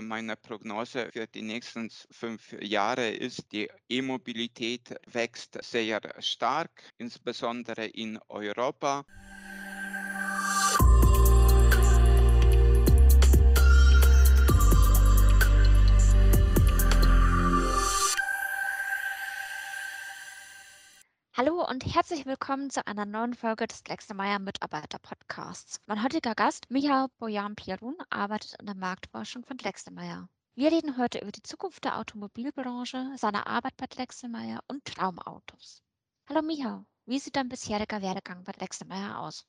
meine Prognose für die nächsten fünf Jahre ist, die E-Mobilität wächst sehr stark, insbesondere in Europa. Hallo und herzlich willkommen zu einer neuen Folge des Lexemeyer Mitarbeiter Podcasts. Mein heutiger Gast, Michael Bojan-Pierun, arbeitet in der Marktforschung von Lexemeyer. Wir reden heute über die Zukunft der Automobilbranche, seine Arbeit bei Lexemeyer und Traumautos. Hallo Michael, wie sieht dein bisheriger Werdegang bei Lexemeyer aus?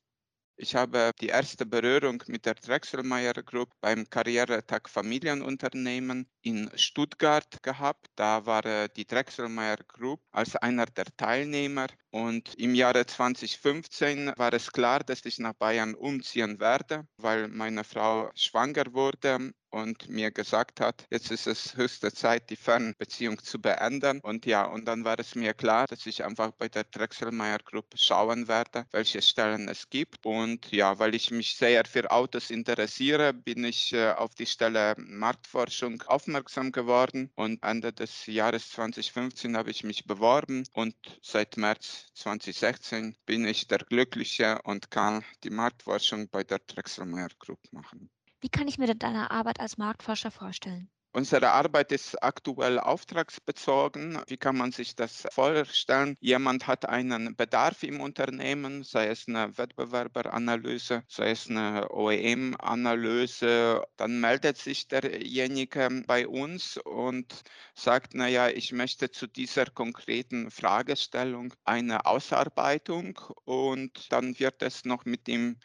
Ich habe die erste Berührung mit der Drechselmeier Group beim Karrieretag Familienunternehmen in Stuttgart gehabt. Da war äh, die Drechselmeier Group als einer der Teilnehmer. Und im Jahre 2015 war es klar, dass ich nach Bayern umziehen werde, weil meine Frau schwanger wurde und mir gesagt hat, jetzt ist es höchste Zeit, die Fernbeziehung zu beenden. Und ja, und dann war es mir klar, dass ich einfach bei der Drechselmeier Group schauen werde, welche Stellen es gibt. Und ja, weil ich mich sehr für Autos interessiere, bin ich äh, auf die Stelle Marktforschung aufmerksam geworden. Und Ende des Jahres 2015 habe ich mich beworben und seit März 2016 bin ich der Glückliche und kann die Marktforschung bei der Drechselmeier Group machen. Wie kann ich mir deine Arbeit als Marktforscher vorstellen? Unsere Arbeit ist aktuell auftragsbezogen. Wie kann man sich das vorstellen? Jemand hat einen Bedarf im Unternehmen, sei es eine Wettbewerberanalyse, sei es eine OEM-Analyse. Dann meldet sich derjenige bei uns und sagt, naja, ich möchte zu dieser konkreten Fragestellung eine Ausarbeitung und dann wird es noch mit ihm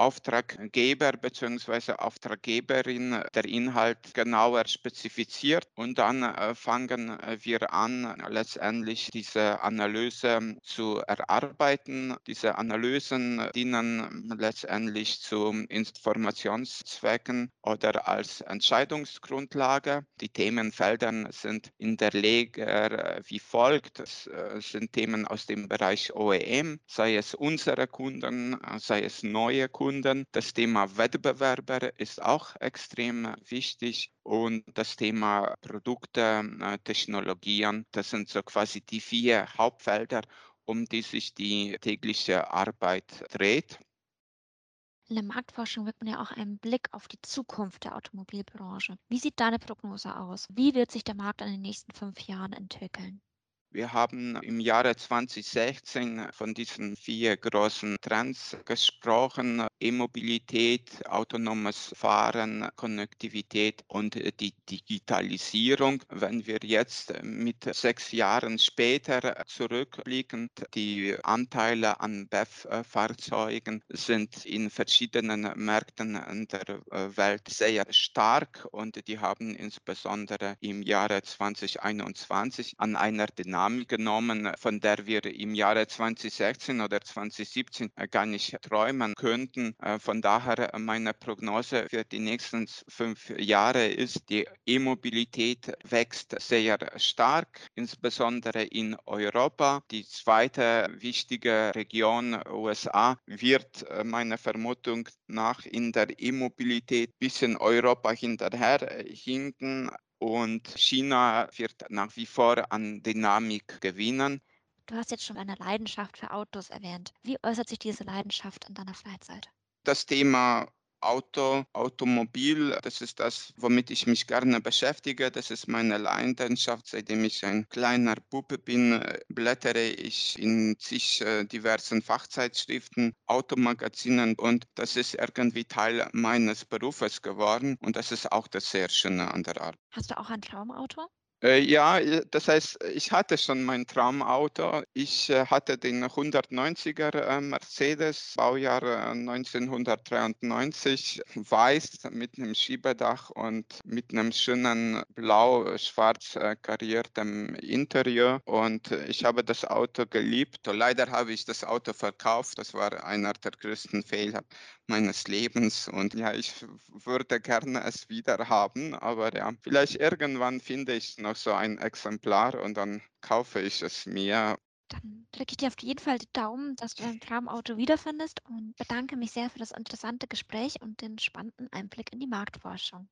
Auftraggeber bzw. Auftraggeberin der Inhalt genauer spezifiziert und dann äh, fangen wir an, letztendlich diese Analyse zu erarbeiten. Diese Analysen dienen letztendlich zu Informationszwecken oder als Entscheidungsgrundlage. Die Themenfelder sind in der Regel wie folgt. Es äh, sind Themen aus dem Bereich OEM, sei es unsere Kunden, sei es neue Kunden Kunden. Das Thema Wettbewerber ist auch extrem wichtig und das Thema Produkte, äh, Technologien, das sind so quasi die vier Hauptfelder, um die sich die tägliche Arbeit dreht. In der Marktforschung wirkt man ja auch einen Blick auf die Zukunft der Automobilbranche. Wie sieht deine Prognose aus? Wie wird sich der Markt in den nächsten fünf Jahren entwickeln? Wir haben im Jahre 2016 von diesen vier großen Trends gesprochen. E-Mobilität, autonomes Fahren, Konnektivität und die Digitalisierung. Wenn wir jetzt mit sechs Jahren später zurückblicken, die Anteile an BEV-Fahrzeugen sind in verschiedenen Märkten der Welt sehr stark und die haben insbesondere im Jahre 2021 an einer Dynamik Dynamik genommen, von der wir im Jahre 2016 oder 2017 äh, gar nicht träumen könnten. Äh, von daher meine Prognose für die nächsten fünf Jahre ist, die E-Mobilität wächst sehr stark, insbesondere in Europa. Die zweite wichtige Region USA wird äh, meiner Vermutung nach in der E-Mobilität bisschen Europa hinterher hinken. Und China wird nach wie vor an Dynamik gewinnen. Du hast jetzt schon eine Leidenschaft für Autos erwähnt. Wie äußert sich diese Leidenschaft in deiner Freizeit? Das Thema Auto, Automobil, das ist das, womit ich mich gerne beschäftige. Das ist meine Leidenschaft. Seitdem ich ein kleiner Puppe bin, blättere ich in zig äh, diversen Fachzeitschriften, Automagazinen und das ist irgendwie Teil meines Berufes geworden und das ist auch das sehr Schöne an der Arbeit. Hast du auch ein Traumauto? Äh, ja, das heißt, ich hatte schon mein Traumauto. Ich äh, hatte den 190er äh, Mercedes, Baujahr 1993, weiß mit einem Schiebedach und mit einem schönen blau-schwarz kariertem Interieur. Und ich habe das Auto geliebt. Leider habe ich das Auto verkauft. Das war einer der größten Fehler meines Lebens. Und ja, ich würde gerne es wieder haben. Aber ja, vielleicht irgendwann finde ich noch noch so ein Exemplar und dann kaufe ich es mir. Dann drücke ich dir auf jeden Fall die Daumen, dass du dein Traumauto wiederfindest und bedanke mich sehr für das interessante Gespräch und den spannenden Einblick in die Marktforschung.